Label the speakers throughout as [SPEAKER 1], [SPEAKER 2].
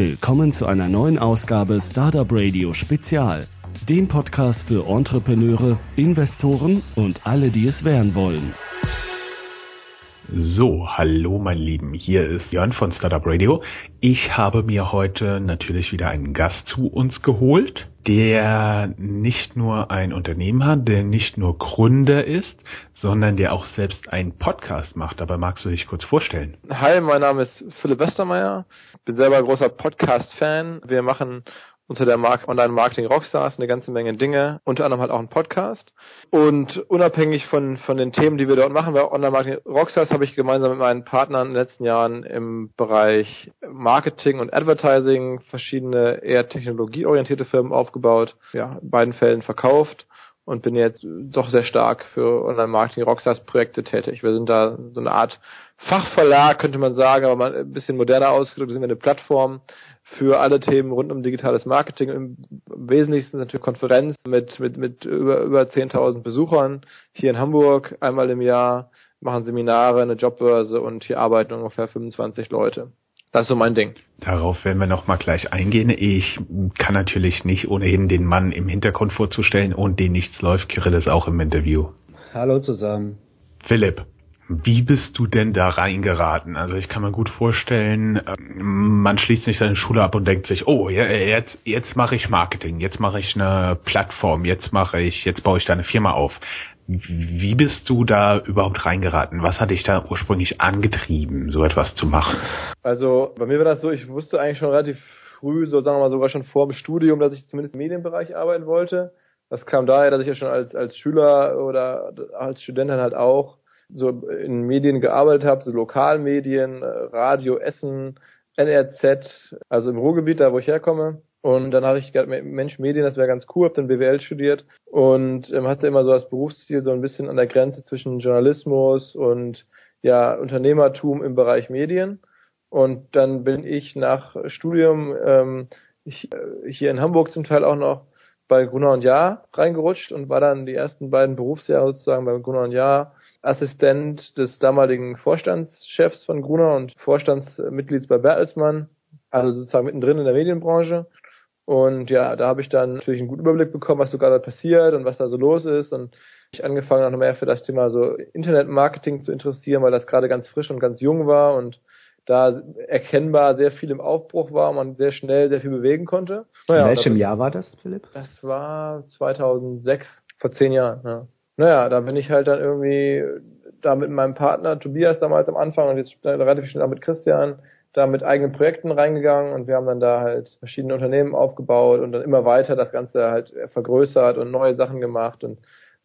[SPEAKER 1] Willkommen zu einer neuen Ausgabe Startup Radio Spezial, dem Podcast für Entrepreneure, Investoren und alle, die es werden wollen.
[SPEAKER 2] So, hallo mein Lieben, hier ist Jörn von Startup Radio. Ich habe mir heute natürlich wieder einen Gast zu uns geholt, der nicht nur ein Unternehmen hat, der nicht nur Gründer ist, sondern der auch selbst einen Podcast macht. Dabei magst du dich kurz vorstellen.
[SPEAKER 3] Hi, mein Name ist Philipp Westermeier, bin selber großer Podcast-Fan. Wir machen unter der Marke Online Marketing Rockstars eine ganze Menge Dinge, unter anderem halt auch ein Podcast. Und unabhängig von, von den Themen, die wir dort machen, bei Online Marketing Rockstars habe ich gemeinsam mit meinen Partnern in den letzten Jahren im Bereich Marketing und Advertising verschiedene eher technologieorientierte Firmen aufgebaut, ja, in beiden Fällen verkauft und bin jetzt doch sehr stark für Online-Marketing Rockstars Projekte tätig. Wir sind da so eine Art Fachverlag, könnte man sagen, aber ein bisschen moderner ausgedrückt, sind wir eine Plattform für alle Themen rund um digitales Marketing. Im Wesentlichsten natürlich Konferenz mit, mit, mit über, über 10.000 Besuchern hier in Hamburg einmal im Jahr, machen Seminare, eine Jobbörse und hier arbeiten ungefähr 25 Leute. Das ist so mein Ding.
[SPEAKER 2] Darauf werden wir noch mal gleich eingehen. Ich kann natürlich nicht ohnehin den Mann im Hintergrund vorzustellen und den nichts läuft. Kirill ist auch im Interview.
[SPEAKER 4] Hallo zusammen.
[SPEAKER 2] Philipp, wie bist du denn da reingeraten? Also ich kann mir gut vorstellen, ähm, man schließt nicht seine Schule ab und denkt sich, oh, jetzt, jetzt mache ich Marketing, jetzt mache ich eine Plattform, jetzt mache ich, jetzt baue ich da eine Firma auf. Wie bist du da überhaupt reingeraten? Was hat dich da ursprünglich angetrieben, so etwas zu machen?
[SPEAKER 3] Also bei mir war das so, ich wusste eigentlich schon relativ früh, so sagen wir mal sogar schon vor dem Studium, dass ich zumindest im Medienbereich arbeiten wollte. Das kam daher, dass ich ja schon als, als Schüler oder als Student halt auch so in Medien gearbeitet habe, so Lokalmedien, Radio Essen, NRZ, also im Ruhrgebiet, da wo ich herkomme. Und dann habe ich gedacht, Mensch, Medien, das wäre ganz cool, habe dann BWL studiert und ähm, hatte immer so das Berufsziel so ein bisschen an der Grenze zwischen Journalismus und ja Unternehmertum im Bereich Medien. Und dann bin ich nach Studium ähm, ich, äh, hier in Hamburg zum Teil auch noch bei Gruner und Jahr reingerutscht und war dann die ersten beiden Berufsjahre sozusagen bei Gruner und Jahr Assistent des damaligen Vorstandschefs von Gruner und Vorstandsmitglieds bei Bertelsmann, also sozusagen mittendrin in der Medienbranche. Und ja, da habe ich dann natürlich einen guten Überblick bekommen, was so gerade passiert und was da so los ist. Und ich angefangen auch noch mehr für das Thema so Internetmarketing zu interessieren, weil das gerade ganz frisch und ganz jung war und da erkennbar sehr viel im Aufbruch war und man sehr schnell sehr viel bewegen konnte.
[SPEAKER 4] Naja, In welchem Jahr war das, Philipp?
[SPEAKER 3] Das war 2006, vor zehn Jahren. Ja. Naja, da bin ich halt dann irgendwie da mit meinem Partner Tobias damals am Anfang und jetzt relativ schnell auch mit Christian da mit eigenen Projekten reingegangen und wir haben dann da halt verschiedene Unternehmen aufgebaut und dann immer weiter das Ganze halt vergrößert und neue Sachen gemacht und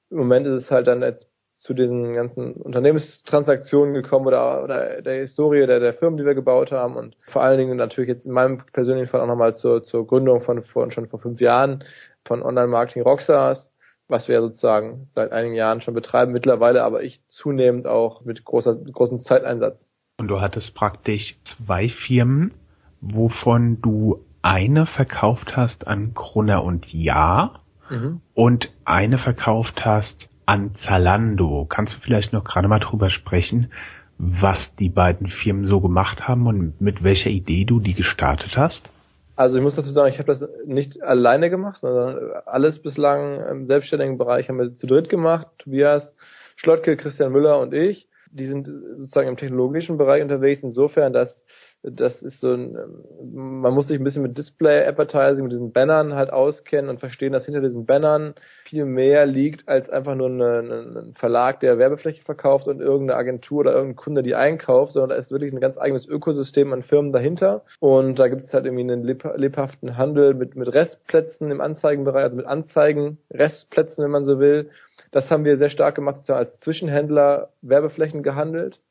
[SPEAKER 3] im Moment ist es halt dann jetzt zu diesen ganzen Unternehmenstransaktionen gekommen oder, oder der Historie der, der Firmen, die wir gebaut haben und vor allen Dingen natürlich jetzt in meinem persönlichen Fall auch nochmal zur, zur Gründung von, von schon vor fünf Jahren von Online-Marketing Rockstars, was wir sozusagen seit einigen Jahren schon betreiben, mittlerweile aber ich zunehmend auch mit großer, großem Zeiteinsatz.
[SPEAKER 2] Und du hattest praktisch zwei Firmen, wovon du eine verkauft hast an Krunner und Ja mhm. und eine verkauft hast an Zalando. Kannst du vielleicht noch gerade mal drüber sprechen, was die beiden Firmen so gemacht haben und mit welcher Idee du die gestartet hast?
[SPEAKER 3] Also ich muss dazu sagen, ich habe das nicht alleine gemacht, sondern alles bislang im selbstständigen Bereich haben wir zu dritt gemacht. Tobias Schlottke, Christian Müller und ich. Die sind sozusagen im technologischen Bereich unterwegs, insofern, dass das ist so ein, man muss sich ein bisschen mit Display Advertising, mit diesen Bannern halt auskennen und verstehen, dass hinter diesen Bannern viel mehr liegt als einfach nur ein Verlag, der Werbefläche verkauft und irgendeine Agentur oder irgendein Kunde, die einkauft, sondern da ist wirklich ein ganz eigenes Ökosystem an Firmen dahinter und da gibt es halt irgendwie einen lebhaften Handel mit, mit Restplätzen im Anzeigenbereich, also mit Anzeigen, Restplätzen, wenn man so will. Das haben wir sehr stark gemacht, sozusagen als Zwischenhändler Werbeflächen gehandelt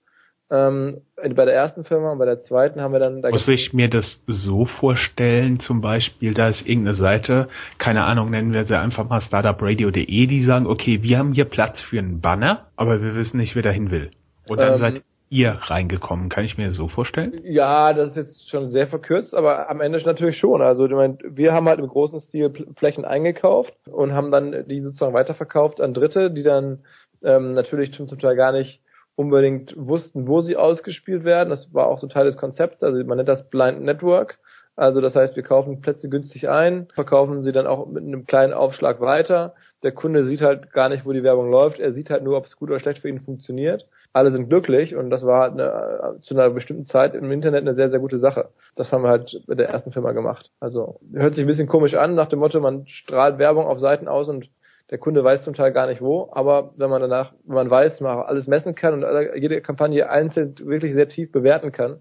[SPEAKER 3] ähm, bei der ersten Firma und bei der zweiten haben wir dann.
[SPEAKER 2] Da Muss ich mir das so vorstellen, zum Beispiel, da ist irgendeine Seite, keine Ahnung, nennen wir sie einfach mal startupradio.de, die sagen, okay, wir haben hier Platz für einen Banner, aber wir wissen nicht, wer dahin will. Und dann ähm, seid ihr reingekommen, kann ich mir so vorstellen?
[SPEAKER 3] Ja, das ist jetzt schon sehr verkürzt, aber am Ende natürlich schon. Also ich meine, wir haben halt im großen Stil Flächen eingekauft und haben dann die sozusagen weiterverkauft an Dritte, die dann ähm, natürlich zum Teil gar nicht unbedingt wussten, wo sie ausgespielt werden. Das war auch so Teil des Konzepts. Also man nennt das Blind Network. Also das heißt, wir kaufen Plätze günstig ein, verkaufen sie dann auch mit einem kleinen Aufschlag weiter. Der Kunde sieht halt gar nicht, wo die Werbung läuft. Er sieht halt nur, ob es gut oder schlecht für ihn funktioniert. Alle sind glücklich und das war halt eine, zu einer bestimmten Zeit im Internet eine sehr, sehr gute Sache. Das haben wir halt mit der ersten Firma gemacht. Also hört sich ein bisschen komisch an, nach dem Motto, man strahlt Werbung auf Seiten aus und der Kunde weiß zum Teil gar nicht wo, aber wenn man danach, wenn man weiß, man alles messen kann und jede Kampagne einzeln wirklich sehr tief bewerten kann,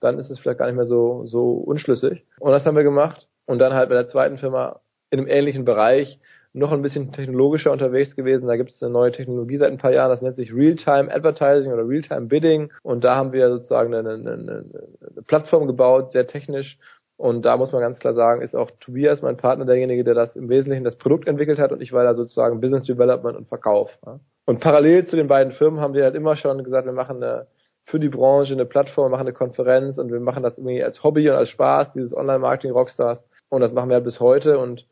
[SPEAKER 3] dann ist es vielleicht gar nicht mehr so, so unschlüssig. Und das haben wir gemacht. Und dann halt bei der zweiten Firma in einem ähnlichen Bereich noch ein bisschen technologischer unterwegs gewesen. Da gibt es eine neue Technologie seit ein paar Jahren, das nennt sich Real-Time Advertising oder Real-Time Bidding. Und da haben wir sozusagen eine, eine, eine, Plattform gebaut, sehr technisch, und da muss man ganz klar sagen, ist auch Tobias, mein Partner, derjenige, der das im Wesentlichen das Produkt entwickelt hat und ich war da sozusagen Business Development und Verkauf. Und parallel zu den beiden Firmen haben wir halt immer schon gesagt, wir machen eine, für die Branche eine Plattform, machen eine Konferenz und wir machen das irgendwie als Hobby und als Spaß, dieses Online-Marketing Rockstars. Und das machen wir halt bis heute und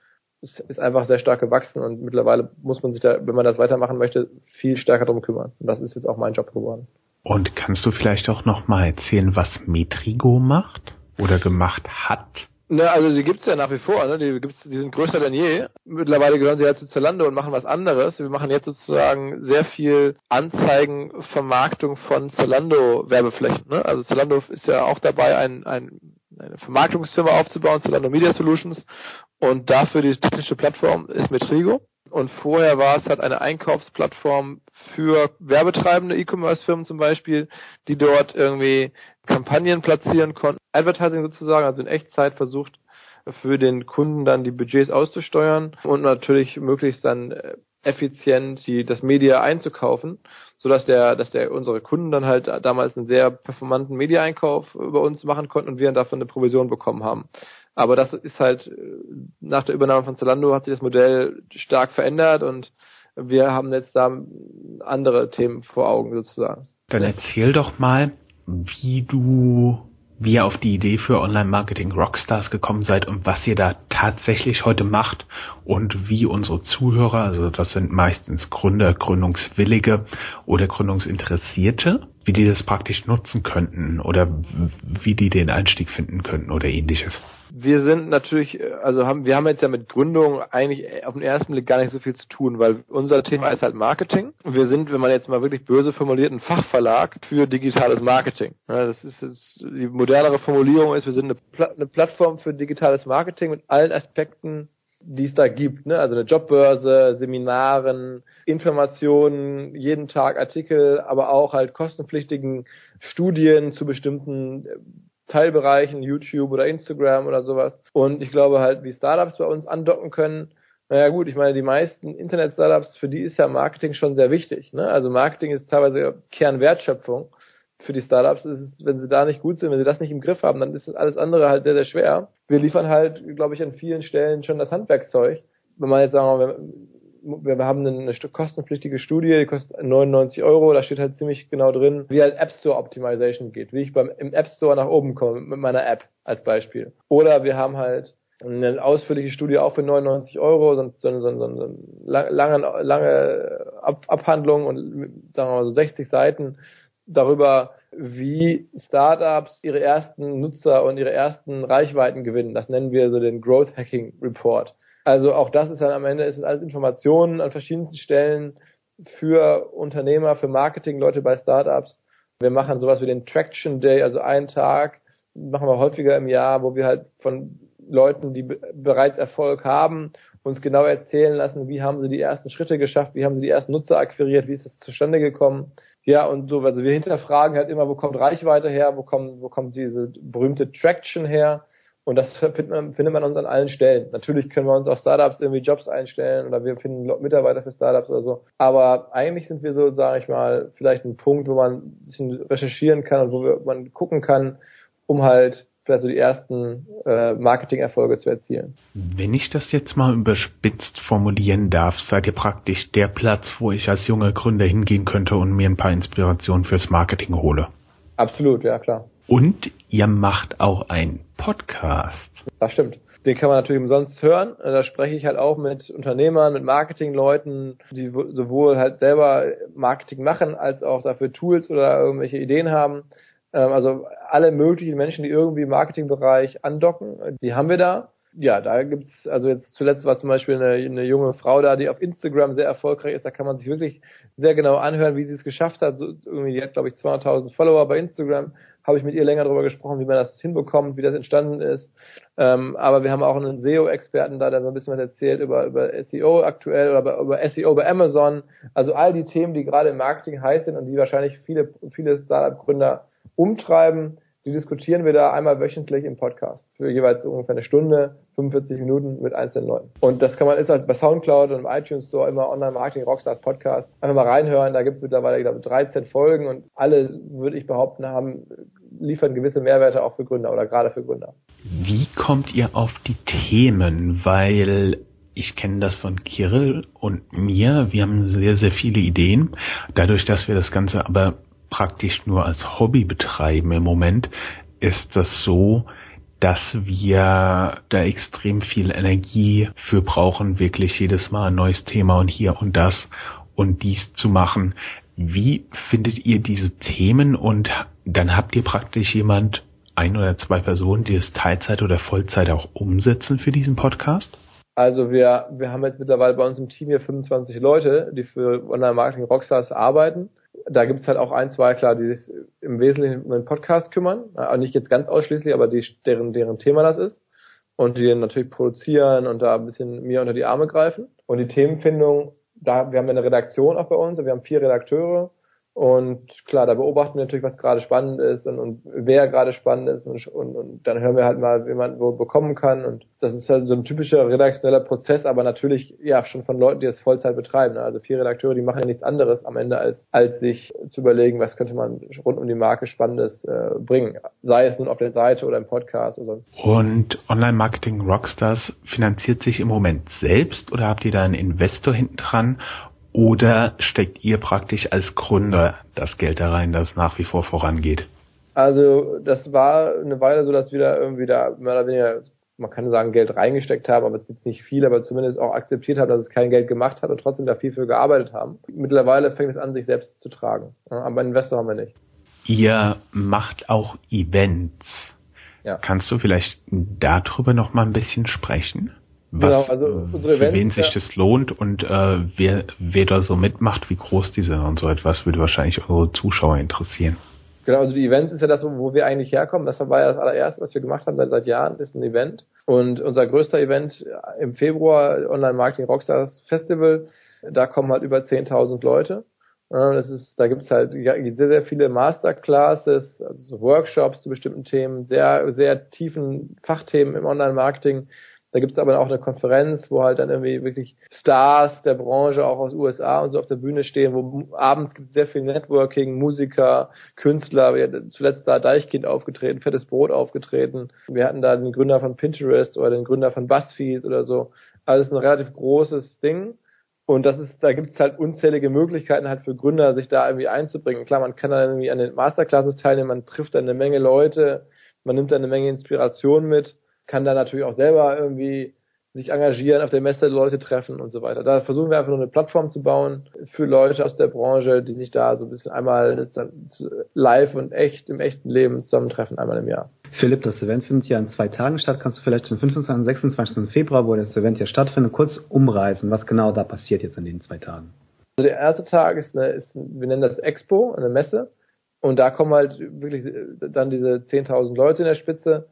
[SPEAKER 3] ist einfach sehr stark gewachsen und mittlerweile muss man sich da, wenn man das weitermachen möchte, viel stärker drum kümmern. Und das ist jetzt auch mein Job geworden.
[SPEAKER 2] Und kannst du vielleicht auch noch mal erzählen, was Metrigo macht? oder gemacht hat?
[SPEAKER 3] Ne, also die gibt's ja nach wie vor, ne? Die gibt's, die sind größer denn je. Mittlerweile gehören sie ja zu Zalando und machen was anderes. Wir machen jetzt sozusagen sehr viel Anzeigenvermarktung von Zalando Werbeflächen. Ne? Also Zalando ist ja auch dabei, ein, ein, eine Vermarktungsfirma aufzubauen, Zalando Media Solutions. Und dafür die technische Plattform ist Metrigo. Und vorher war es halt eine Einkaufsplattform für werbetreibende E-Commerce-Firmen zum Beispiel, die dort irgendwie Kampagnen platzieren konnten, Advertising sozusagen, also in Echtzeit versucht für den Kunden dann die Budgets auszusteuern und natürlich möglichst dann äh, effizient die, das Media einzukaufen, so dass der, dass der unsere Kunden dann halt damals einen sehr performanten Media-Einkauf über uns machen konnten und wir dann dafür eine Provision bekommen haben. Aber das ist halt, äh, nach der Übernahme von Zalando hat sich das Modell stark verändert und wir haben jetzt da andere Themen vor Augen sozusagen.
[SPEAKER 2] Dann erzähl doch mal, wie du, wie ihr auf die Idee für Online-Marketing Rockstars gekommen seid und was ihr da tatsächlich heute macht und wie unsere Zuhörer, also das sind meistens Gründer, Gründungswillige oder Gründungsinteressierte, wie die das praktisch nutzen könnten oder wie die den Einstieg finden könnten oder ähnliches
[SPEAKER 3] wir sind natürlich, also haben, wir haben jetzt ja mit Gründung eigentlich auf den ersten Blick gar nicht so viel zu tun, weil unser Thema ist halt Marketing. Wir sind, wenn man jetzt mal wirklich böse formuliert, ein Fachverlag für digitales Marketing. Das ist jetzt, die modernere Formulierung ist, wir sind eine, Pla eine Plattform für digitales Marketing mit allen Aspekten, die es da gibt, ne? Also eine Jobbörse, Seminaren, Informationen, jeden Tag Artikel, aber auch halt kostenpflichtigen Studien zu bestimmten Teilbereichen, YouTube oder Instagram oder sowas. Und ich glaube halt, wie Startups bei uns andocken können, naja gut, ich meine, die meisten Internet-Startups, für die ist ja Marketing schon sehr wichtig. Ne? Also Marketing ist teilweise Kernwertschöpfung für die Startups. Ist, wenn sie da nicht gut sind, wenn sie das nicht im Griff haben, dann ist alles andere halt sehr, sehr schwer. Wir liefern halt, glaube ich, an vielen Stellen schon das Handwerkszeug. Wenn man jetzt sagen wir, wir haben eine kostenpflichtige Studie, die kostet 99 Euro, da steht halt ziemlich genau drin, wie halt App Store Optimization geht, wie ich beim, im App Store nach oben komme mit meiner App als Beispiel. Oder wir haben halt eine ausführliche Studie auch für 99 Euro, so, so, so, so eine lange, lange Ab Abhandlung und sagen wir mal so 60 Seiten darüber, wie Startups ihre ersten Nutzer und ihre ersten Reichweiten gewinnen. Das nennen wir so den Growth Hacking Report. Also auch das ist dann am Ende, ist alles Informationen an verschiedensten Stellen für Unternehmer, für Marketing-Leute bei Startups. Wir machen sowas wie den Traction Day, also einen Tag, machen wir häufiger im Jahr, wo wir halt von Leuten, die bereits Erfolg haben, uns genau erzählen lassen, wie haben sie die ersten Schritte geschafft, wie haben sie die ersten Nutzer akquiriert, wie ist das zustande gekommen. Ja, und so, also wir hinterfragen halt immer, wo kommt Reichweite her, wo kommt, wo kommt diese berühmte Traction her und das findet man, findet man uns an allen Stellen. Natürlich können wir uns auch Startups irgendwie Jobs einstellen oder wir finden Mitarbeiter für Startups oder so. Aber eigentlich sind wir so, sage ich mal, vielleicht ein Punkt, wo man ein bisschen recherchieren kann und wo man gucken kann, um halt vielleicht so die ersten äh, Marketing-Erfolge zu erzielen.
[SPEAKER 2] Wenn ich das jetzt mal überspitzt formulieren darf, seid ihr praktisch der Platz, wo ich als junger Gründer hingehen könnte und mir ein paar Inspirationen fürs Marketing hole.
[SPEAKER 3] Absolut, ja klar.
[SPEAKER 2] Und ihr macht auch einen Podcast.
[SPEAKER 3] Das stimmt. Den kann man natürlich umsonst hören. Da spreche ich halt auch mit Unternehmern, mit Marketingleuten, die sowohl halt selber Marketing machen, als auch dafür Tools oder irgendwelche Ideen haben. Ähm, also alle möglichen Menschen, die irgendwie im Marketingbereich andocken, die haben wir da ja, da gibt's also jetzt zuletzt war zum Beispiel eine, eine junge Frau da, die auf Instagram sehr erfolgreich ist. Da kann man sich wirklich sehr genau anhören, wie sie es geschafft hat. So, irgendwie, die hat, glaube ich, 200.000 Follower bei Instagram. Habe ich mit ihr länger darüber gesprochen, wie man das hinbekommt, wie das entstanden ist. Ähm, aber wir haben auch einen SEO-Experten da, der so ein bisschen was erzählt über, über SEO aktuell oder über SEO bei Amazon. Also all die Themen, die gerade im Marketing heiß sind und die wahrscheinlich viele, viele Startup-Gründer umtreiben die diskutieren wir da einmal wöchentlich im Podcast für jeweils ungefähr eine Stunde, 45 Minuten mit einzelnen Leuten. Und das kann man ist halt bei Soundcloud und im iTunes Store immer Online Marketing Rockstars Podcast. Einfach mal reinhören, da gibt es mittlerweile, ich glaube, 13 Folgen und alle, würde ich behaupten, haben, liefern gewisse Mehrwerte auch für Gründer oder gerade für Gründer.
[SPEAKER 2] Wie kommt ihr auf die Themen? Weil ich kenne das von Kirill und mir. Wir haben sehr, sehr viele Ideen. Dadurch, dass wir das Ganze aber praktisch nur als Hobby betreiben im Moment, ist das so, dass wir da extrem viel Energie für brauchen, wirklich jedes Mal ein neues Thema und hier und das und dies zu machen. Wie findet ihr diese Themen und dann habt ihr praktisch jemand, ein oder zwei Personen, die es Teilzeit oder Vollzeit auch umsetzen für diesen Podcast?
[SPEAKER 3] Also wir, wir haben jetzt mittlerweile bei uns im Team hier 25 Leute, die für Online Marketing Rockstars arbeiten da gibt es halt auch ein, zwei, klar, die sich im Wesentlichen um den Podcast kümmern, also nicht jetzt ganz ausschließlich, aber die, deren, deren Thema das ist. Und die den natürlich produzieren und da ein bisschen mir unter die Arme greifen. Und die Themenfindung, da, wir haben eine Redaktion auch bei uns, wir haben vier Redakteure und klar, da beobachten wir natürlich, was gerade spannend ist und, und wer gerade spannend ist und, und, und dann hören wir halt mal, wie man wo bekommen kann. Und das ist halt so ein typischer redaktioneller Prozess, aber natürlich ja schon von Leuten, die das Vollzeit betreiben. Ne? Also vier Redakteure, die machen ja nichts anderes am Ende, als, als sich zu überlegen, was könnte man rund um die Marke Spannendes äh, bringen. Sei es nun auf der Seite oder im Podcast oder sonst.
[SPEAKER 2] Und Online-Marketing Rockstars finanziert sich im Moment selbst oder habt ihr da einen Investor hinten dran? Oder steckt ihr praktisch als Gründer das Geld da rein, das nach wie vor vorangeht?
[SPEAKER 3] Also das war eine Weile so, dass wir da irgendwie da mehr oder weniger, man kann sagen, Geld reingesteckt haben, aber es ist nicht viel, aber zumindest auch akzeptiert haben, dass es kein Geld gemacht hat und trotzdem da viel für gearbeitet haben. Mittlerweile fängt es an, sich selbst zu tragen. Aber einen Investor haben wir nicht.
[SPEAKER 2] Ihr macht auch Events. Ja. Kannst du vielleicht darüber noch mal ein bisschen sprechen? Was, genau, also unsere Events, für wen sich das lohnt und äh, wer, wer da so mitmacht, wie groß die sind und so etwas, würde wahrscheinlich unsere Zuschauer interessieren.
[SPEAKER 3] Genau, also die Events ist ja das, wo wir eigentlich herkommen. Das war ja das allererste, was wir gemacht haben seit, seit Jahren, ist ein Event. Und unser größter Event im Februar, Online Marketing Rockstars Festival, da kommen halt über 10.000 Leute. Das ist, da gibt es halt sehr, sehr viele Masterclasses, also so Workshops zu bestimmten Themen, sehr, sehr tiefen Fachthemen im Online-Marketing, da gibt es aber auch eine Konferenz, wo halt dann irgendwie wirklich Stars der Branche auch aus USA und so auf der Bühne stehen, wo abends gibt es sehr viel Networking, Musiker, Künstler. Wir, zuletzt da Deichkind aufgetreten, Fettes Brot aufgetreten. Wir hatten da den Gründer von Pinterest oder den Gründer von BuzzFeed oder so. Alles ein relativ großes Ding. Und das ist, da gibt es halt unzählige Möglichkeiten halt für Gründer, sich da irgendwie einzubringen. Klar, man kann dann irgendwie an den Masterclasses teilnehmen, man trifft dann eine Menge Leute, man nimmt dann eine Menge Inspiration mit kann da natürlich auch selber irgendwie sich engagieren, auf der Messe Leute treffen und so weiter. Da versuchen wir einfach nur eine Plattform zu bauen für Leute aus der Branche, die sich da so ein bisschen einmal live und echt im echten Leben zusammentreffen, einmal im Jahr.
[SPEAKER 4] Philipp, das Event findet ja in zwei Tagen statt. Kannst du vielleicht den 25. und 26. Februar, wo das Event ja stattfindet, kurz umreißen, was genau da passiert jetzt in den zwei Tagen?
[SPEAKER 3] Also der erste Tag ist, eine, ist wir nennen das Expo, eine Messe. Und da kommen halt wirklich dann diese 10.000 Leute in der Spitze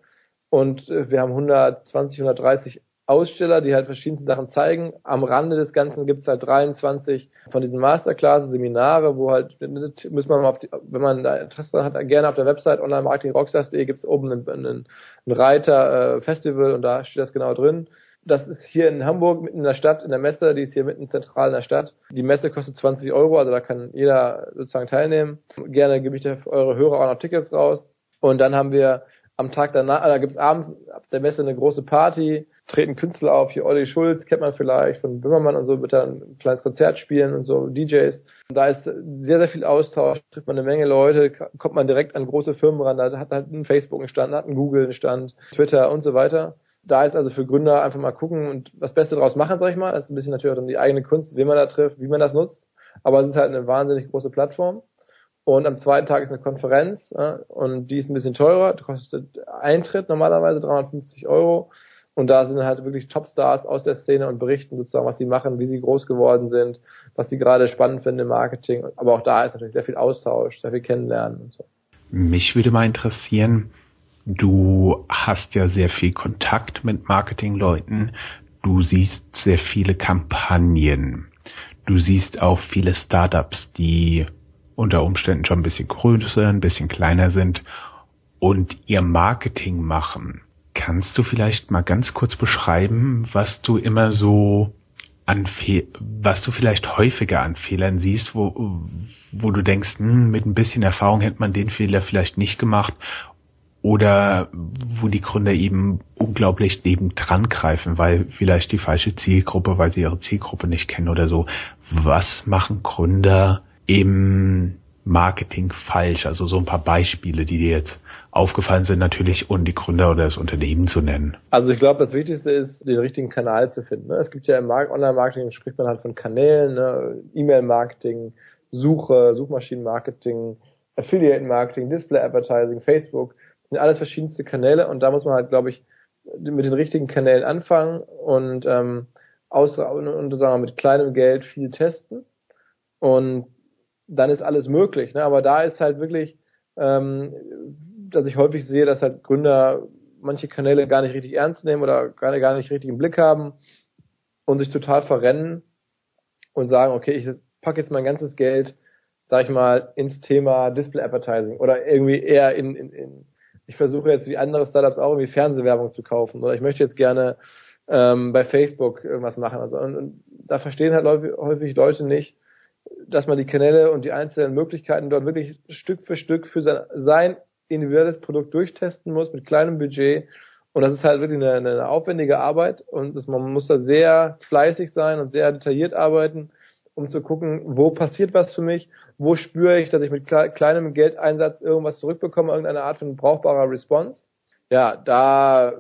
[SPEAKER 3] und äh, wir haben 120, 130 Aussteller, die halt verschiedenste Sachen zeigen. Am Rande des Ganzen gibt es halt 23 von diesen Masterclasses, Seminare, wo halt, muss man auf die, wenn man da Interesse hat, gerne auf der Website online-marketing-rockstars.de gibt es oben einen, einen, einen Reiter äh, Festival und da steht das genau drin. Das ist hier in Hamburg, mitten in der Stadt, in der Messe, die ist hier mitten zentral in der Stadt. Die Messe kostet 20 Euro, also da kann jeder sozusagen teilnehmen. Gerne gebe ich für eure Hörer auch noch Tickets raus. Und dann haben wir am Tag danach, da gibt's abends ab der Messe eine große Party, treten Künstler auf, hier Olli Schulz, kennt man vielleicht von Böhmermann und so, wird dann ein kleines Konzert spielen und so, DJs. Und da ist sehr, sehr viel Austausch, trifft man eine Menge Leute, kommt man direkt an große Firmen ran, da hat halt ein Facebook einen Stand, hat ein Google einen Stand, Twitter und so weiter. Da ist also für Gründer einfach mal gucken und das Beste draus machen, sag ich mal. Das ist ein bisschen natürlich auch dann die eigene Kunst, wie man da trifft, wie man das nutzt. Aber es ist halt eine wahnsinnig große Plattform. Und am zweiten Tag ist eine Konferenz ja, und die ist ein bisschen teurer, kostet Eintritt normalerweise 350 Euro. Und da sind halt wirklich Topstars aus der Szene und berichten sozusagen, was sie machen, wie sie groß geworden sind, was sie gerade spannend finden im Marketing. Aber auch da ist natürlich sehr viel Austausch, sehr viel Kennenlernen und so.
[SPEAKER 2] Mich würde mal interessieren, du hast ja sehr viel Kontakt mit Marketingleuten, du siehst sehr viele Kampagnen, du siehst auch viele Startups, die unter Umständen schon ein bisschen größer, ein bisschen kleiner sind und ihr Marketing machen. Kannst du vielleicht mal ganz kurz beschreiben, was du immer so an Fe was du vielleicht häufiger an Fehlern siehst, wo, wo du denkst, hm, mit ein bisschen Erfahrung hätte man den Fehler vielleicht nicht gemacht oder wo die Gründer eben unglaublich neben dran greifen, weil vielleicht die falsche Zielgruppe, weil sie ihre Zielgruppe nicht kennen oder so. Was machen Gründer im Marketing falsch? Also so ein paar Beispiele, die dir jetzt aufgefallen sind natürlich und die Gründer oder das Unternehmen zu nennen.
[SPEAKER 3] Also ich glaube, das Wichtigste ist, den richtigen Kanal zu finden. Ne? Es gibt ja im Online-Marketing, spricht man halt von Kanälen, ne? E-Mail-Marketing, Suche, Suchmaschinen-Marketing, Affiliate-Marketing, Display-Advertising, Facebook, sind alles verschiedenste Kanäle und da muss man halt, glaube ich, mit den richtigen Kanälen anfangen und ähm, aus, und, und sagen wir, mit kleinem Geld viel testen und dann ist alles möglich. Ne? Aber da ist halt wirklich, ähm, dass ich häufig sehe, dass halt Gründer manche Kanäle gar nicht richtig ernst nehmen oder gar, gar nicht richtig im Blick haben und sich total verrennen und sagen, okay, ich packe jetzt mein ganzes Geld, sag ich mal, ins Thema Display Advertising oder irgendwie eher in, in, in ich versuche jetzt wie andere Startups auch irgendwie Fernsehwerbung zu kaufen oder ich möchte jetzt gerne ähm, bei Facebook irgendwas machen. Also und, und da verstehen halt häufig Leute nicht, dass man die Kanäle und die einzelnen Möglichkeiten dort wirklich Stück für Stück für sein, sein individuelles Produkt durchtesten muss mit kleinem Budget. Und das ist halt wirklich eine, eine aufwendige Arbeit und das, man muss da sehr fleißig sein und sehr detailliert arbeiten, um zu gucken, wo passiert was für mich, wo spüre ich, dass ich mit kleinem Geldeinsatz irgendwas zurückbekomme, irgendeine Art von brauchbarer Response. Ja, da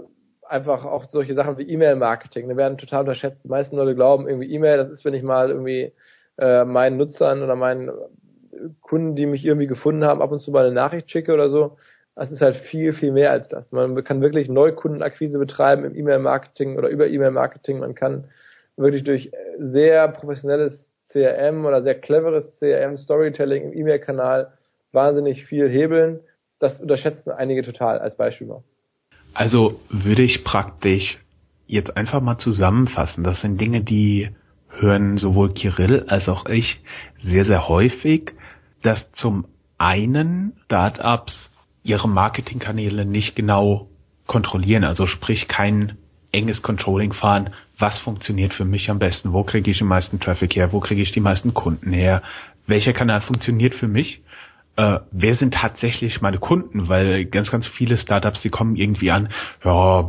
[SPEAKER 3] einfach auch solche Sachen wie E-Mail-Marketing, die werden total unterschätzt. Die meisten Leute glauben irgendwie E-Mail, das ist, wenn ich mal irgendwie äh, meinen Nutzern oder meinen Kunden, die mich irgendwie gefunden haben, ab und zu mal eine Nachricht schicke oder so. Das ist halt viel, viel mehr als das. Man kann wirklich Neukundenakquise betreiben im E-Mail-Marketing oder über E-Mail-Marketing. Man kann wirklich durch sehr professionelles CRM oder sehr cleveres CRM, Storytelling im E-Mail-Kanal wahnsinnig viel hebeln. Das unterschätzen einige total als Beispiel.
[SPEAKER 2] Also würde ich praktisch jetzt einfach mal zusammenfassen. Das sind Dinge, die hören sowohl Kirill als auch ich sehr, sehr häufig, dass zum einen Startups ihre Marketingkanäle nicht genau kontrollieren, also sprich kein enges Controlling fahren, was funktioniert für mich am besten, wo kriege ich den meisten Traffic her, wo kriege ich die meisten Kunden her, welcher Kanal funktioniert für mich, äh, wer sind tatsächlich meine Kunden, weil ganz, ganz viele Startups, die kommen irgendwie an, ja,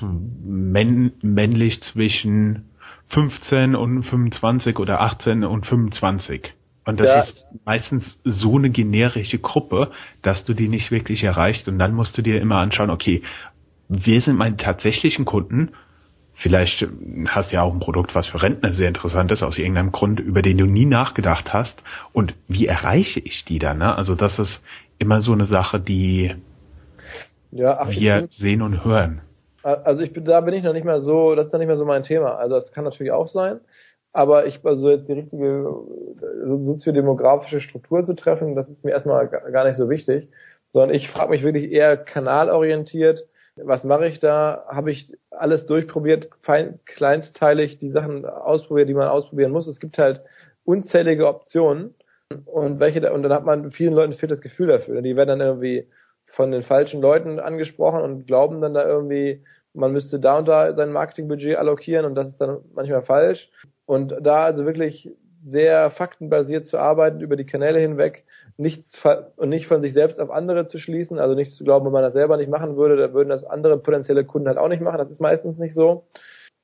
[SPEAKER 2] männ männlich zwischen 15 und 25 oder 18 und 25. Und das ja. ist meistens so eine generische Gruppe, dass du die nicht wirklich erreichst. Und dann musst du dir immer anschauen, okay, wer sind meine tatsächlichen Kunden? Vielleicht hast du ja auch ein Produkt, was für Rentner sehr interessant ist, aus irgendeinem Grund, über den du nie nachgedacht hast. Und wie erreiche ich die dann? Ne? Also das ist immer so eine Sache, die ja, ach, wir sehen und hören.
[SPEAKER 3] Also ich bin, da bin ich noch nicht mehr so, das ist noch nicht mehr so mein Thema. Also das kann natürlich auch sein, aber ich also jetzt die richtige soziodemografische Struktur zu treffen, das ist mir erstmal gar nicht so wichtig, sondern ich frage mich wirklich eher kanalorientiert, was mache ich da? Habe ich alles durchprobiert, fein, kleinstteilig die Sachen ausprobiert, die man ausprobieren muss. Es gibt halt unzählige Optionen und welche und dann hat man vielen Leuten fehlt das Gefühl dafür. Die werden dann irgendwie von den falschen Leuten angesprochen und glauben dann da irgendwie, man müsste da und da sein Marketingbudget allokieren und das ist dann manchmal falsch. Und da also wirklich sehr faktenbasiert zu arbeiten, über die Kanäle hinweg, nichts und nicht von sich selbst auf andere zu schließen, also nicht zu glauben, wenn man das selber nicht machen würde, dann würden das andere potenzielle Kunden halt auch nicht machen. Das ist meistens nicht so.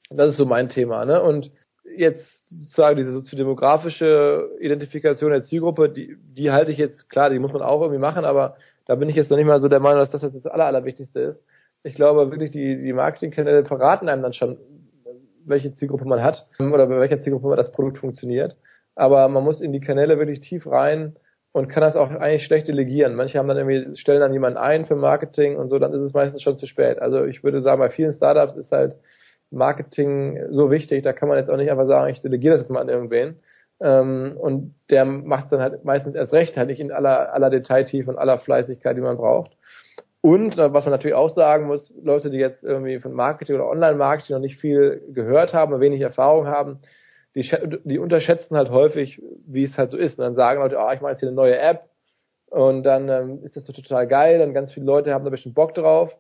[SPEAKER 3] Das ist so mein Thema. Ne? Und jetzt sozusagen diese soziodemografische Identifikation der Zielgruppe, die, die halte ich jetzt, klar, die muss man auch irgendwie machen, aber da bin ich jetzt noch nicht mal so der Meinung, dass das jetzt das Aller, Allerwichtigste ist. Ich glaube wirklich, die, die Marketingkanäle verraten einem dann schon, welche Zielgruppe man hat oder bei welcher Zielgruppe das Produkt funktioniert. Aber man muss in die Kanäle wirklich tief rein und kann das auch eigentlich schlecht delegieren. Manche haben dann irgendwie, stellen dann jemanden ein für Marketing und so, dann ist es meistens schon zu spät. Also ich würde sagen, bei vielen Startups ist halt Marketing so wichtig, da kann man jetzt auch nicht einfach sagen, ich delegiere das jetzt mal an irgendwen. Ähm, und der macht dann halt meistens erst recht, halt nicht in aller, aller Detailtiefe und aller Fleißigkeit, die man braucht. Und äh, was man natürlich auch sagen muss, Leute, die jetzt irgendwie von Marketing oder Online-Marketing noch nicht viel gehört haben oder wenig Erfahrung haben, die, die unterschätzen halt häufig, wie es halt so ist. Und dann sagen Leute, ah, ich mache jetzt hier eine neue App und dann ähm, ist das so total geil, dann ganz viele Leute haben da bestimmt Bock drauf.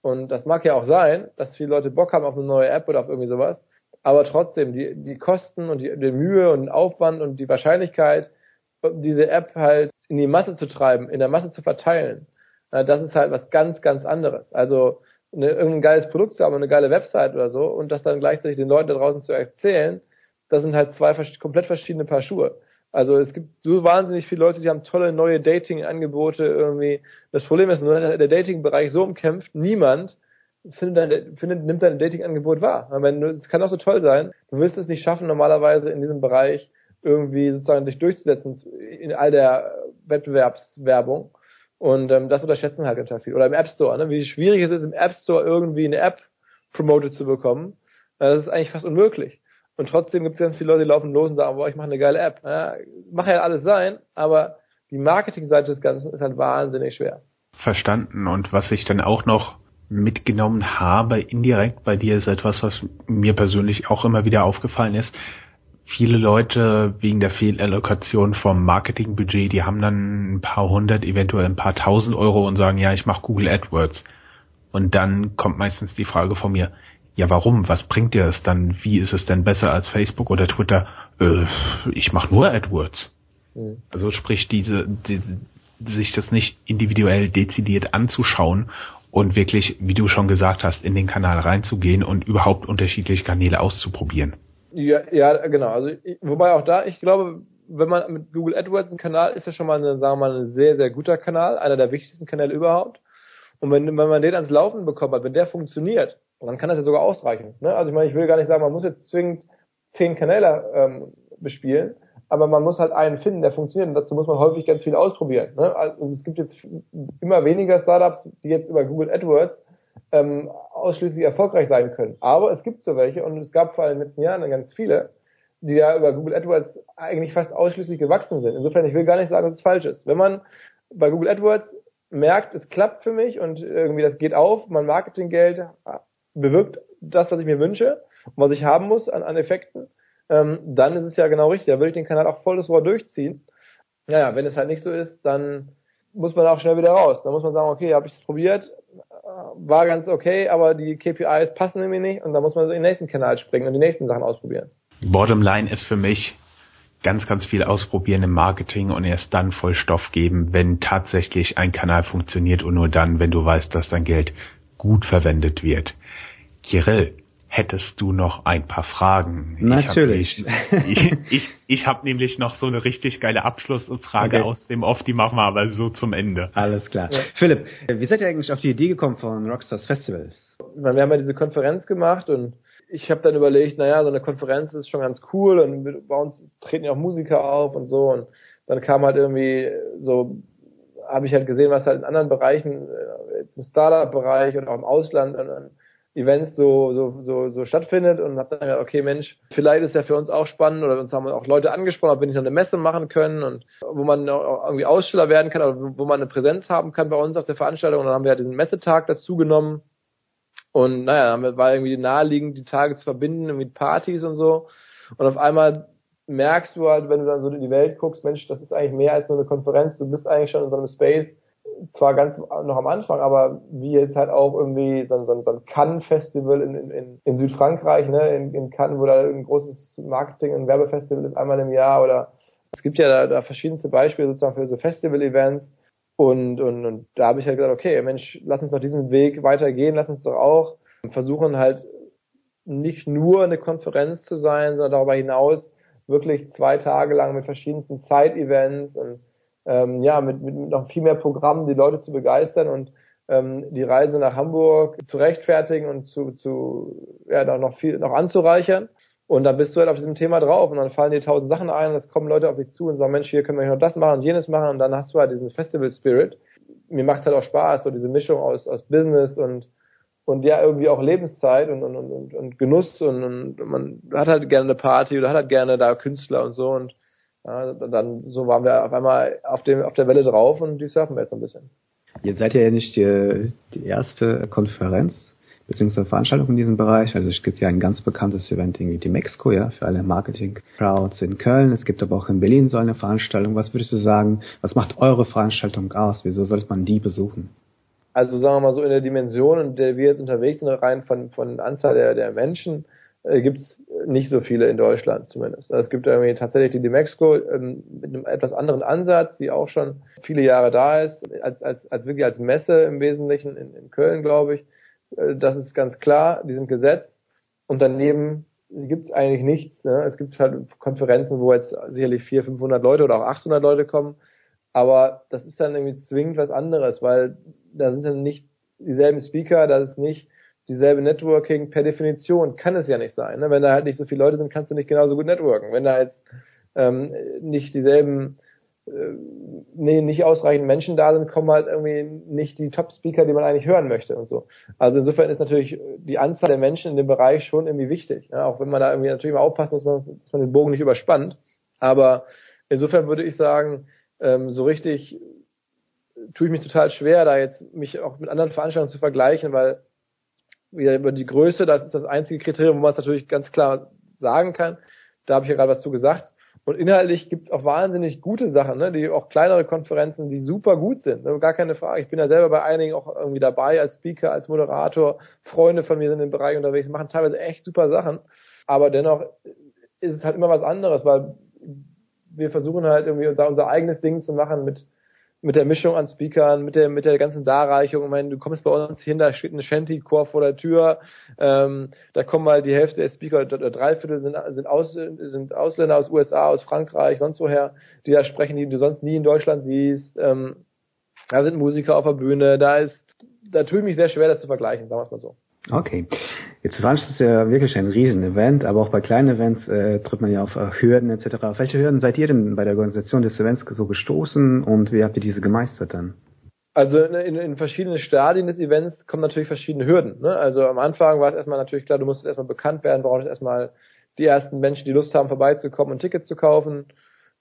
[SPEAKER 3] Und das mag ja auch sein, dass viele Leute Bock haben auf eine neue App oder auf irgendwie sowas. Aber trotzdem, die, die Kosten und die, die Mühe und Aufwand und die Wahrscheinlichkeit, diese App halt in die Masse zu treiben, in der Masse zu verteilen, das ist halt was ganz, ganz anderes. Also eine, irgendein geiles Produkt zu haben, eine geile Website oder so und das dann gleichzeitig den Leuten da draußen zu erzählen, das sind halt zwei komplett verschiedene Paar Schuhe. Also es gibt so wahnsinnig viele Leute, die haben tolle neue Dating-Angebote irgendwie. Das Problem ist nur, der Dating-Bereich so umkämpft, niemand findet, dein, findet nimmt dein Dating-Angebot wahr. Es kann auch so toll sein, du wirst es nicht schaffen, normalerweise in diesem Bereich irgendwie sozusagen dich durchzusetzen in all der Wettbewerbswerbung. Und ähm, das unterschätzen halt ganz viel. Oder im App Store, ne? wie schwierig es ist, im App Store irgendwie eine App promoted zu bekommen. Das ist eigentlich fast unmöglich. Und trotzdem gibt es ganz viele Leute, die laufen los und sagen, boah, ich mache eine geile App. Ja, mache ja alles sein, aber die Marketingseite des Ganzen ist halt wahnsinnig schwer.
[SPEAKER 2] Verstanden. Und was ich dann auch noch mitgenommen habe, indirekt bei dir, ist etwas, was mir persönlich auch immer wieder aufgefallen ist. Viele Leute wegen der Fehlallokation vom Marketingbudget, die haben dann ein paar hundert, eventuell ein paar tausend Euro und sagen, ja, ich mache Google AdWords. Und dann kommt meistens die Frage von mir, ja, warum? Was bringt dir das dann? Wie ist es denn besser als Facebook oder Twitter? Äh, ich mache nur AdWords. Mhm. Also sprich, diese, die, sich das nicht individuell dezidiert anzuschauen und wirklich, wie du schon gesagt hast, in den Kanal reinzugehen und überhaupt unterschiedliche Kanäle auszuprobieren.
[SPEAKER 3] Ja, ja, genau. Also wobei auch da, ich glaube, wenn man mit Google AdWords einen Kanal ist das schon mal, eine, sagen wir mal, ein sehr, sehr guter Kanal, einer der wichtigsten Kanäle überhaupt. Und wenn, wenn man den ans Laufen bekommt hat, wenn der funktioniert, dann kann das ja sogar ausreichen. Ne? Also ich meine, ich will gar nicht sagen, man muss jetzt zwingend zehn Kanäle ähm, bespielen, aber man muss halt einen finden, der funktioniert. Und dazu muss man häufig ganz viel ausprobieren. Ne? Also es gibt jetzt immer weniger Startups, die jetzt über Google AdWords ähm, ausschließlich erfolgreich sein können. Aber es gibt so welche und es gab vor allem in den letzten Jahren ganz viele, die ja über Google AdWords eigentlich fast ausschließlich gewachsen sind. Insofern, ich will gar nicht sagen, dass es falsch ist. Wenn man bei Google AdWords merkt, es klappt für mich und irgendwie das geht auf, mein Marketinggeld bewirkt das, was ich mir wünsche und was ich haben muss an, an Effekten, ähm, dann ist es ja genau richtig. Da würde ich den Kanal auch volles Rohr durchziehen. Naja, wenn es halt nicht so ist, dann muss man auch schnell wieder raus. Dann muss man sagen, okay, habe ich es probiert, äh, war ganz okay, aber die KPIs passen irgendwie nicht und dann muss man in den nächsten Kanal springen und die nächsten Sachen ausprobieren.
[SPEAKER 2] Bottomline ist für mich ganz, ganz viel ausprobieren im Marketing und erst dann voll Stoff geben, wenn tatsächlich ein Kanal funktioniert und nur dann, wenn du weißt, dass dein Geld gut verwendet wird. Kirill, hättest du noch ein paar Fragen?
[SPEAKER 4] Natürlich.
[SPEAKER 2] Ich habe ich, ich, ich hab nämlich noch so eine richtig geile Abschlussfrage okay. aus dem Off, die machen wir aber so zum Ende.
[SPEAKER 4] Alles klar. Ja. Philipp, wie seid ihr eigentlich auf die Idee gekommen von Rockstars Festivals?
[SPEAKER 3] Wir haben ja diese Konferenz gemacht und ich habe dann überlegt, naja, so eine Konferenz ist schon ganz cool und bei uns treten ja auch Musiker auf und so und dann kam halt irgendwie so, habe ich halt gesehen, was halt in anderen Bereichen, äh, im Startup-Bereich und auch im Ausland und, und Events so, so, so, so stattfindet und habe dann gedacht, okay Mensch, vielleicht ist ja für uns auch spannend oder uns haben auch Leute angesprochen, ob wir nicht noch eine Messe machen können und wo man auch irgendwie Aussteller werden kann oder wo man eine Präsenz haben kann bei uns auf der Veranstaltung. Und dann haben wir halt diesen Messetag dazu genommen. Und naja, dann war irgendwie naheliegend, die Tage zu verbinden mit Partys und so. Und auf einmal merkst du halt, wenn du dann so in die Welt guckst, Mensch, das ist eigentlich mehr als nur eine Konferenz, du bist eigentlich schon in so einem Space, zwar ganz noch am Anfang, aber wie jetzt halt auch irgendwie so, so, so ein Cannes-Festival in, in, in Südfrankreich, ne, in, in Cannes, wo da ein großes Marketing- und Werbefestival ist einmal im Jahr oder es gibt ja da, da verschiedenste Beispiele sozusagen für so Festival-Events und, und, und da habe ich halt gesagt, okay, Mensch, lass uns doch diesen Weg weitergehen, lass uns doch auch versuchen halt nicht nur eine Konferenz zu sein, sondern darüber hinaus wirklich zwei Tage lang mit verschiedensten Side-Events und ähm, ja, mit, mit noch viel mehr Programmen die Leute zu begeistern und ähm, die Reise nach Hamburg zu rechtfertigen und zu, zu ja, noch, noch viel noch anzureichern. Und dann bist du halt auf diesem Thema drauf und dann fallen dir tausend Sachen ein und es kommen Leute auf dich zu und sagen, Mensch, hier können wir noch das machen und jenes machen und dann hast du halt diesen Festival Spirit. Mir macht halt auch Spaß, so diese Mischung aus, aus Business und, und ja, irgendwie auch Lebenszeit und, und, und, und Genuss und, und man hat halt gerne eine Party oder hat halt gerne da Künstler und so und ja, dann so waren wir auf einmal auf dem auf der Welle drauf und die surfen wir jetzt ein bisschen.
[SPEAKER 4] Jetzt seid ihr ja nicht die, die erste Konferenz beziehungsweise Veranstaltung in diesem Bereich. Also es gibt ja ein ganz bekanntes Event irgendwie die Mexiko, ja, für alle Marketing-Crowds in Köln. Es gibt aber auch in Berlin so eine Veranstaltung. Was würdest du sagen, was macht eure Veranstaltung aus? Wieso sollte man die besuchen?
[SPEAKER 3] Also sagen wir mal so in der Dimension, in der wir jetzt unterwegs sind, rein von, von Anzahl der, der Menschen, äh, gibt es nicht so viele in Deutschland zumindest. Es gibt irgendwie tatsächlich die Demexco ähm, mit einem etwas anderen Ansatz, die auch schon viele Jahre da ist, als, als, als wirklich als Messe im Wesentlichen in, in Köln, glaube ich. Äh, das ist ganz klar, die sind gesetzt. Und daneben gibt es eigentlich nichts. Ne? Es gibt halt Konferenzen, wo jetzt sicherlich 400, 500 Leute oder auch 800 Leute kommen. Aber das ist dann irgendwie zwingend was anderes, weil da sind dann nicht dieselben Speaker, da ist nicht dieselbe Networking per Definition kann es ja nicht sein. Ne? Wenn da halt nicht so viele Leute sind, kannst du nicht genauso gut networken. Wenn da jetzt ähm, nicht dieselben, äh, nee, nicht ausreichend Menschen da sind, kommen halt irgendwie nicht die Top-Speaker, die man eigentlich hören möchte und so. Also insofern ist natürlich die Anzahl der Menschen in dem Bereich schon irgendwie wichtig. Ja? Auch wenn man da irgendwie natürlich mal aufpassen muss, dass man den Bogen nicht überspannt. Aber insofern würde ich sagen, ähm, so richtig tue ich mich total schwer, da jetzt mich auch mit anderen Veranstaltungen zu vergleichen, weil wieder über die Größe, das ist das einzige Kriterium, wo man es natürlich ganz klar sagen kann. Da habe ich ja gerade was zu gesagt. Und inhaltlich gibt es auch wahnsinnig gute Sachen, ne? die auch kleinere Konferenzen, die super gut sind. Ne? Gar keine Frage. Ich bin ja selber bei einigen auch irgendwie dabei als Speaker, als Moderator. Freunde von mir sind im Bereich unterwegs, machen teilweise echt super Sachen. Aber dennoch ist es halt immer was anderes, weil wir versuchen halt irgendwie unser, unser eigenes Ding zu machen mit mit der Mischung an Speakern, mit der, mit der ganzen Darreichung. Ich meine, du kommst bei uns hin, da steht ein Shanty-Chor vor der Tür, ähm, da kommen mal die Hälfte der Speaker, oder drei Viertel sind, sind, aus, sind Ausländer aus USA, aus Frankreich, sonst woher, die da sprechen, die du sonst nie in Deutschland siehst. Ähm, da sind Musiker auf der Bühne, da ist, da tue ich mich sehr schwer, das zu vergleichen, sagen wir es mal so.
[SPEAKER 4] Okay. Jetzt veranstaltet ja wirklich ein Riesen-Event, aber auch bei kleinen Events äh, tritt man ja auf äh, Hürden etc. Auf welche Hürden seid ihr denn bei der Organisation des Events so gestoßen und wie habt ihr diese gemeistert dann?
[SPEAKER 3] Also in, in verschiedenen Stadien des Events kommen natürlich verschiedene Hürden. Ne? Also am Anfang war es erstmal natürlich klar, du musstest erstmal bekannt werden, brauchst erstmal die ersten Menschen, die Lust haben, vorbeizukommen und Tickets zu kaufen.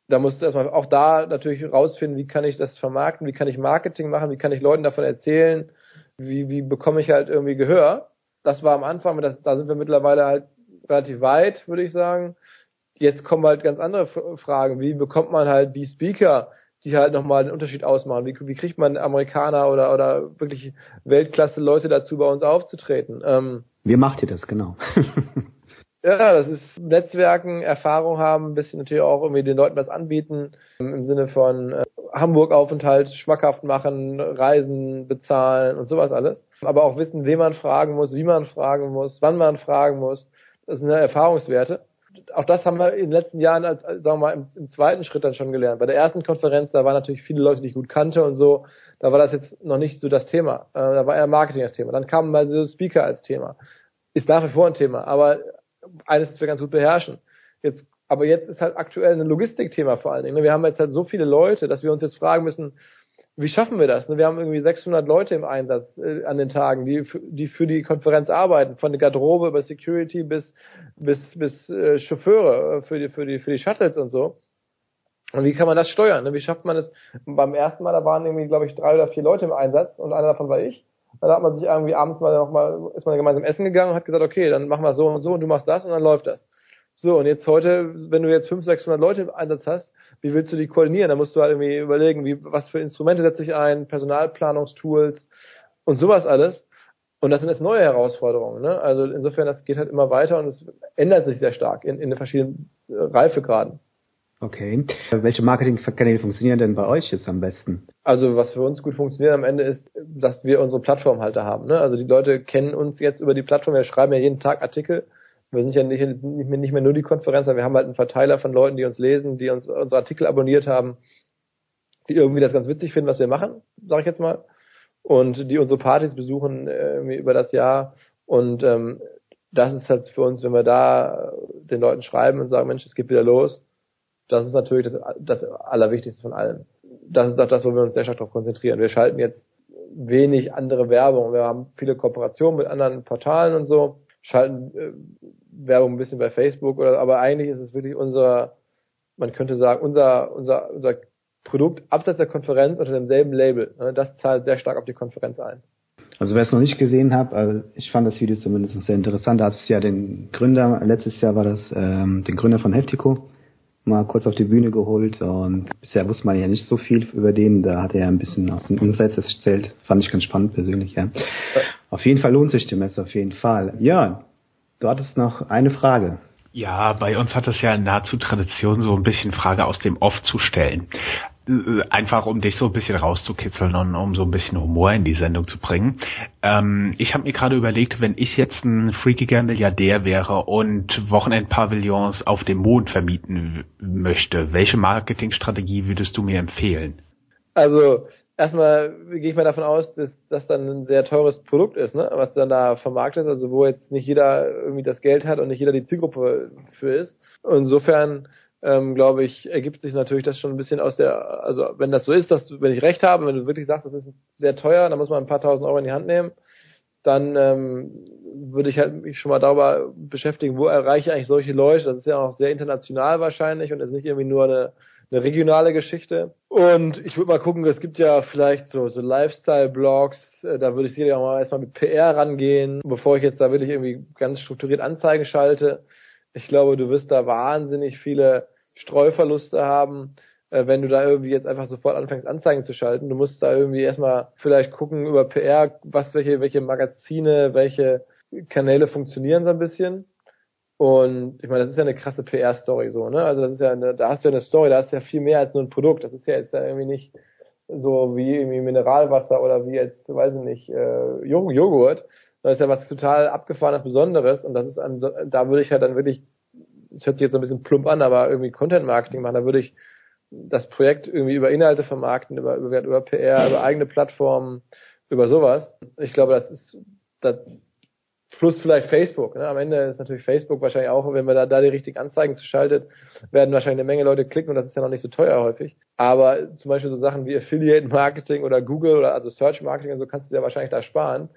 [SPEAKER 3] Da musst du erstmal auch da natürlich rausfinden, wie kann ich das vermarkten, wie kann ich Marketing machen, wie kann ich Leuten davon erzählen, wie, wie bekomme ich halt irgendwie Gehör das war am Anfang, das, da sind wir mittlerweile halt relativ weit, würde ich sagen. Jetzt kommen halt ganz andere Fragen. Wie bekommt man halt die Speaker, die halt nochmal den Unterschied ausmachen? Wie, wie kriegt man Amerikaner oder, oder wirklich Weltklasse Leute dazu, bei uns aufzutreten?
[SPEAKER 4] Ähm, wie macht ihr das genau?
[SPEAKER 3] ja, das ist Netzwerken, Erfahrung haben, ein bisschen natürlich auch irgendwie den Leuten was anbieten, im Sinne von äh, Hamburg-Aufenthalt schmackhaft machen, Reisen bezahlen und sowas alles aber auch wissen, wen man fragen muss, wie man fragen muss, wann man fragen muss. Das sind ja Erfahrungswerte. Auch das haben wir in den letzten Jahren, als, sagen wir mal, im, im, zweiten Schritt dann schon gelernt. Bei der ersten Konferenz, da waren natürlich viele Leute, die ich gut kannte und so. Da war das jetzt noch nicht so das Thema. Äh, da war eher Marketing das Thema. Dann kamen mal so Speaker als Thema. Ist nach wie vor ein Thema, aber eines, das wir ganz gut beherrschen. Jetzt, aber jetzt ist halt aktuell ein Logistikthema vor allen Dingen. Wir haben jetzt halt so viele Leute, dass wir uns jetzt fragen müssen, wie schaffen wir das? Wir haben irgendwie 600 Leute im Einsatz äh, an den Tagen, die, die für die Konferenz arbeiten, von der Garderobe über Security bis bis bis äh, Chauffeure äh, für die für die für die Shuttles und so. Und wie kann man das steuern? Wie schafft man es? Beim ersten Mal, da waren irgendwie, glaube ich, drei oder vier Leute im Einsatz und einer davon war ich. Dann hat man sich irgendwie abends mal noch mal, ist man gemeinsam essen gegangen und hat gesagt, okay, dann machen wir so und so und du machst das und dann läuft das. So, und jetzt heute, wenn du jetzt 500, 600 Leute im Einsatz hast, wie willst du die koordinieren? Da musst du halt irgendwie überlegen, wie, was für Instrumente setze ich ein, Personalplanungstools und sowas alles. Und das sind jetzt neue Herausforderungen. Ne? Also insofern, das geht halt immer weiter und es ändert sich sehr stark in, in den verschiedenen Reifegraden.
[SPEAKER 4] Okay. Welche Marketingkanäle funktionieren denn bei euch jetzt am besten?
[SPEAKER 3] Also was für uns gut funktioniert am Ende ist, dass wir unsere Plattformhalter haben. Ne? Also die Leute kennen uns jetzt über die Plattform, wir schreiben ja jeden Tag Artikel wir sind ja nicht, nicht, mehr, nur die Konferenz, wir haben halt einen Verteiler von Leuten, die uns lesen, die uns unsere Artikel abonniert haben, die irgendwie das ganz witzig finden, was wir machen, sage ich jetzt mal, und die unsere Partys besuchen äh, über das Jahr und ähm, das ist halt für uns, wenn wir da den Leuten schreiben und sagen, Mensch, es geht wieder los, das ist natürlich das, das Allerwichtigste von allem. Das ist auch das, wo wir uns sehr stark darauf konzentrieren. Wir schalten jetzt wenig andere Werbung. Wir haben viele Kooperationen mit anderen Portalen und so, schalten äh, Werbung ein bisschen bei Facebook oder, aber eigentlich ist es wirklich unser, man könnte sagen, unser, unser, unser Produkt abseits der Konferenz unter demselben Label. Ne? Das zahlt sehr stark auf die Konferenz ein.
[SPEAKER 4] Also wer es noch nicht gesehen hat, also ich fand das Video zumindest sehr interessant. Da hat es ja den Gründer, letztes Jahr war das ähm, den Gründer von Heftico, mal kurz auf die Bühne geholt und bisher wusste man ja nicht so viel über den. Da hat er ja ein bisschen aus dem Insights erzählt. Fand ich ganz spannend persönlich, ja. Auf jeden Fall lohnt sich die Messe, auf jeden Fall. Ja, du hattest noch eine Frage.
[SPEAKER 2] Ja, bei uns hat es ja nahezu Tradition, so ein bisschen Frage aus dem Off zu stellen. Äh, einfach um dich so ein bisschen rauszukitzeln und um so ein bisschen Humor in die Sendung zu bringen. Ähm, ich habe mir gerade überlegt, wenn ich jetzt ein freakiger Milliardär wäre und Wochenendpavillons auf dem Mond vermieten möchte, welche Marketingstrategie würdest du mir empfehlen?
[SPEAKER 3] Also erstmal gehe ich mal davon aus, dass das dann ein sehr teures Produkt ist, ne? was dann da vermarktet ist, also wo jetzt nicht jeder irgendwie das Geld hat und nicht jeder die Zielgruppe für ist. insofern ähm, glaube ich, ergibt sich natürlich das schon ein bisschen aus der, also wenn das so ist, dass du, wenn ich recht habe, wenn du wirklich sagst, das ist sehr teuer, dann muss man ein paar tausend Euro in die Hand nehmen, dann ähm, würde ich halt mich schon mal darüber beschäftigen, wo erreiche ich eigentlich solche Leute. Das ist ja auch sehr international wahrscheinlich und ist nicht irgendwie nur eine, eine regionale Geschichte. Und ich würde mal gucken, es gibt ja vielleicht so, so Lifestyle-Blogs, äh, da würde ich sicherlich auch mal erstmal mit PR rangehen, bevor ich jetzt da wirklich irgendwie ganz strukturiert Anzeigen schalte. Ich glaube, du wirst da wahnsinnig viele Streuverluste haben, äh, wenn du da irgendwie jetzt einfach sofort anfängst, Anzeigen zu schalten. Du musst da irgendwie erstmal vielleicht gucken über PR, was, welche, welche Magazine, welche Kanäle funktionieren so ein bisschen. Und ich meine, das ist ja eine krasse PR-Story so, ne? Also das ist ja eine, da hast du ja eine Story, da hast du ja viel mehr als nur ein Produkt. Das ist ja jetzt irgendwie nicht so wie irgendwie Mineralwasser oder wie jetzt, weiß ich nicht, äh, Joghurt. Das ist ja was total abgefahrenes Besonderes und das ist an, da würde ich halt dann wirklich das hört sich jetzt ein bisschen plump an, aber irgendwie Content Marketing machen, da würde ich das Projekt irgendwie über Inhalte vermarkten, über, über, über PR, über eigene Plattformen, über sowas. Ich glaube, das ist das plus vielleicht Facebook. Ne? Am Ende ist natürlich Facebook wahrscheinlich auch, wenn man da, da die richtigen Anzeigen zu schaltet, werden wahrscheinlich eine Menge Leute klicken und das ist ja noch nicht so teuer häufig. Aber zum Beispiel so Sachen wie Affiliate Marketing oder Google oder also Search Marketing und so kannst du ja wahrscheinlich da sparen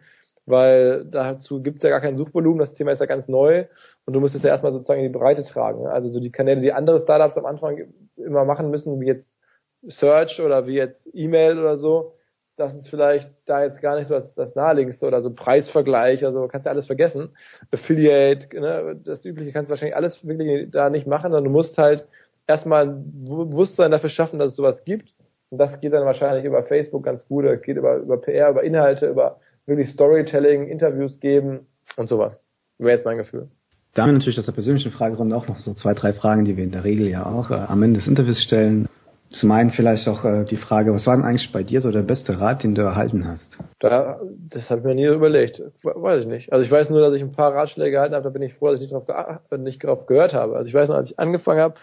[SPEAKER 3] weil dazu gibt es ja gar kein Suchvolumen, das Thema ist ja ganz neu und du musst es ja erstmal sozusagen in die Breite tragen. Ne? Also so die Kanäle, die andere Startups am Anfang immer machen müssen, wie jetzt Search oder wie jetzt E-Mail oder so, das ist vielleicht da jetzt gar nicht so das, das naheliegendste oder so Preisvergleich, also kannst du alles vergessen. Affiliate, ne, das Übliche kannst du wahrscheinlich alles wirklich da nicht machen, sondern du musst halt erstmal ein Bewusstsein dafür schaffen, dass es sowas gibt. Und das geht dann wahrscheinlich über Facebook ganz gut, das geht über, über PR, über Inhalte, über wirklich Storytelling, Interviews geben und sowas. Wäre jetzt mein Gefühl.
[SPEAKER 4] Da haben wir natürlich aus der persönlichen Fragerunde auch noch so zwei, drei Fragen, die wir in der Regel ja auch äh, am Ende des Interviews stellen. Zum einen vielleicht auch äh, die Frage, was war denn eigentlich bei dir so der beste Rat, den du erhalten hast?
[SPEAKER 3] Da, das habe ich mir nie überlegt. Weiß ich nicht. Also ich weiß nur, dass ich ein paar Ratschläge erhalten habe, da bin ich froh, dass ich nicht drauf, nicht drauf gehört habe. Also ich weiß noch, als ich angefangen habe,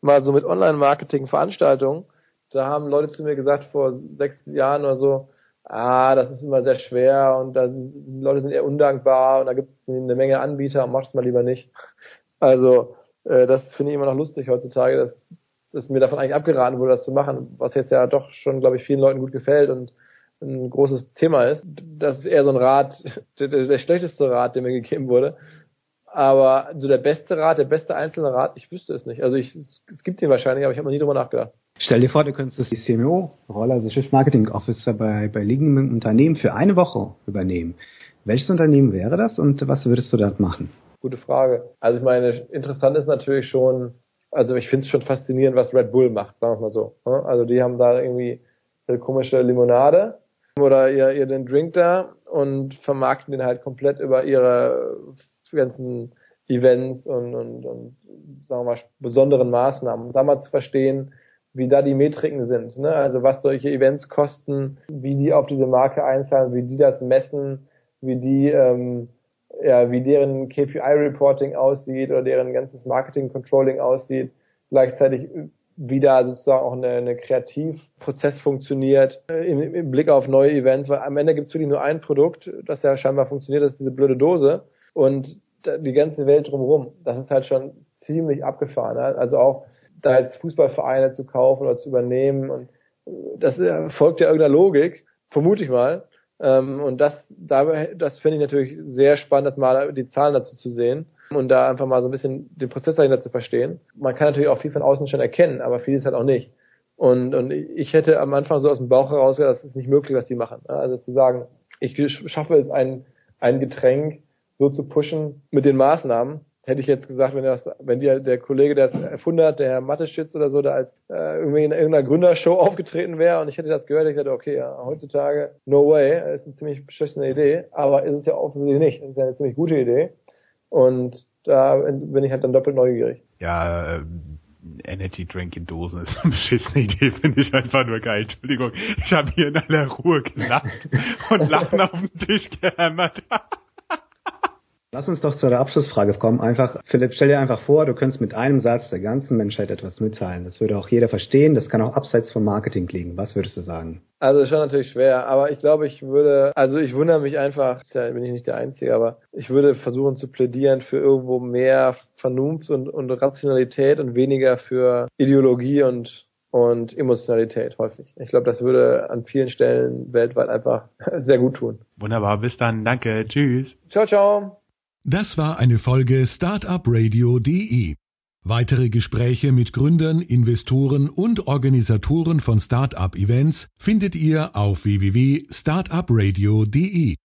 [SPEAKER 3] mal so mit Online-Marketing-Veranstaltungen, da haben Leute zu mir gesagt, vor sechs Jahren oder so, ah, das ist immer sehr schwer und da die Leute sind eher undankbar und da gibt es eine Menge Anbieter, mach es mal lieber nicht. Also äh, das finde ich immer noch lustig heutzutage, dass, dass mir davon eigentlich abgeraten wurde, das zu machen, was jetzt ja doch schon, glaube ich, vielen Leuten gut gefällt und ein großes Thema ist. Das ist eher so ein Rat, der, der schlechteste Rat, der mir gegeben wurde. Aber so der beste Rat, der beste einzelne Rat, ich wüsste es nicht. Also ich, es gibt ihn wahrscheinlich, aber ich habe noch nie drüber nachgedacht.
[SPEAKER 4] Stell dir vor, du könntest die CMO-Rolle, also Chief Marketing Officer bei, bei liegendem Unternehmen für eine Woche übernehmen. Welches Unternehmen wäre das und was würdest du dort machen?
[SPEAKER 3] Gute Frage. Also ich meine, interessant ist natürlich schon, also ich finde es schon faszinierend, was Red Bull macht, sagen wir mal so. Ne? Also die haben da irgendwie eine komische Limonade oder ihr, ihr den Drink da und vermarkten den halt komplett über ihre ganzen Events und, und, und sagen wir mal besonderen Maßnahmen. Um da mal zu verstehen, wie da die Metriken sind. Ne? Also was solche Events kosten, wie die auf diese Marke einzahlen, wie die das messen, wie die, ähm, ja, wie deren KPI-Reporting aussieht oder deren ganzes Marketing-Controlling aussieht. Gleichzeitig wie da sozusagen auch eine, eine Kreativprozess funktioniert äh, im, im Blick auf neue Events, weil am Ende gibt es wirklich nur ein Produkt, das ja scheinbar funktioniert, das ist diese blöde Dose. Und die ganze Welt drumherum, das ist halt schon ziemlich abgefahren. Also auch da jetzt Fußballvereine zu kaufen oder zu übernehmen und das folgt ja irgendeiner Logik, vermute ich mal. Ähm, und das, das finde ich natürlich sehr spannend, das mal die Zahlen dazu zu sehen und da einfach mal so ein bisschen den Prozess dahinter zu verstehen. Man kann natürlich auch viel von außen schon erkennen, aber vieles halt auch nicht. Und, und ich hätte am Anfang so aus dem Bauch heraus gesagt, das ist nicht möglich, was die machen. Also zu sagen, ich schaffe es, ein, ein Getränk so zu pushen mit den Maßnahmen, hätte ich jetzt gesagt, wenn, das, wenn die, der Kollege, der das erfunden hat, der Herr Matteschitz oder so, da als äh, irgendwie in irgendeiner Gründershow aufgetreten wäre und ich hätte das gehört, ich dachte, okay, ja, heutzutage, no way, ist eine ziemlich beschissene Idee, aber ist es ja offensichtlich nicht. Ist ja eine ziemlich gute Idee. Und da bin ich halt dann doppelt neugierig.
[SPEAKER 2] Ja, äh, Energy Drink in Dosen ist eine beschissene Idee, finde ich einfach nur geil. Entschuldigung, ich habe hier in aller Ruhe gelacht und Lachen auf den Tisch gehämmert.
[SPEAKER 4] Lass uns doch zu der Abschlussfrage kommen. Einfach, Philipp, stell dir einfach vor, du könntest mit einem Satz der ganzen Menschheit etwas mitteilen. Das würde auch jeder verstehen. Das kann auch abseits vom Marketing liegen. Was würdest du sagen?
[SPEAKER 3] Also schon natürlich schwer, aber ich glaube, ich würde, also ich wundere mich einfach, da bin ich nicht der Einzige, aber ich würde versuchen zu plädieren für irgendwo mehr Vernunft und, und Rationalität und weniger für Ideologie und und Emotionalität häufig. Ich glaube, das würde an vielen Stellen weltweit einfach sehr gut tun.
[SPEAKER 2] Wunderbar, bis dann, danke, tschüss.
[SPEAKER 3] Ciao, ciao.
[SPEAKER 5] Das war eine Folge Startupradio.de. Weitere Gespräche mit Gründern, Investoren und Organisatoren von Startup-Events findet ihr auf www.startupradio.de.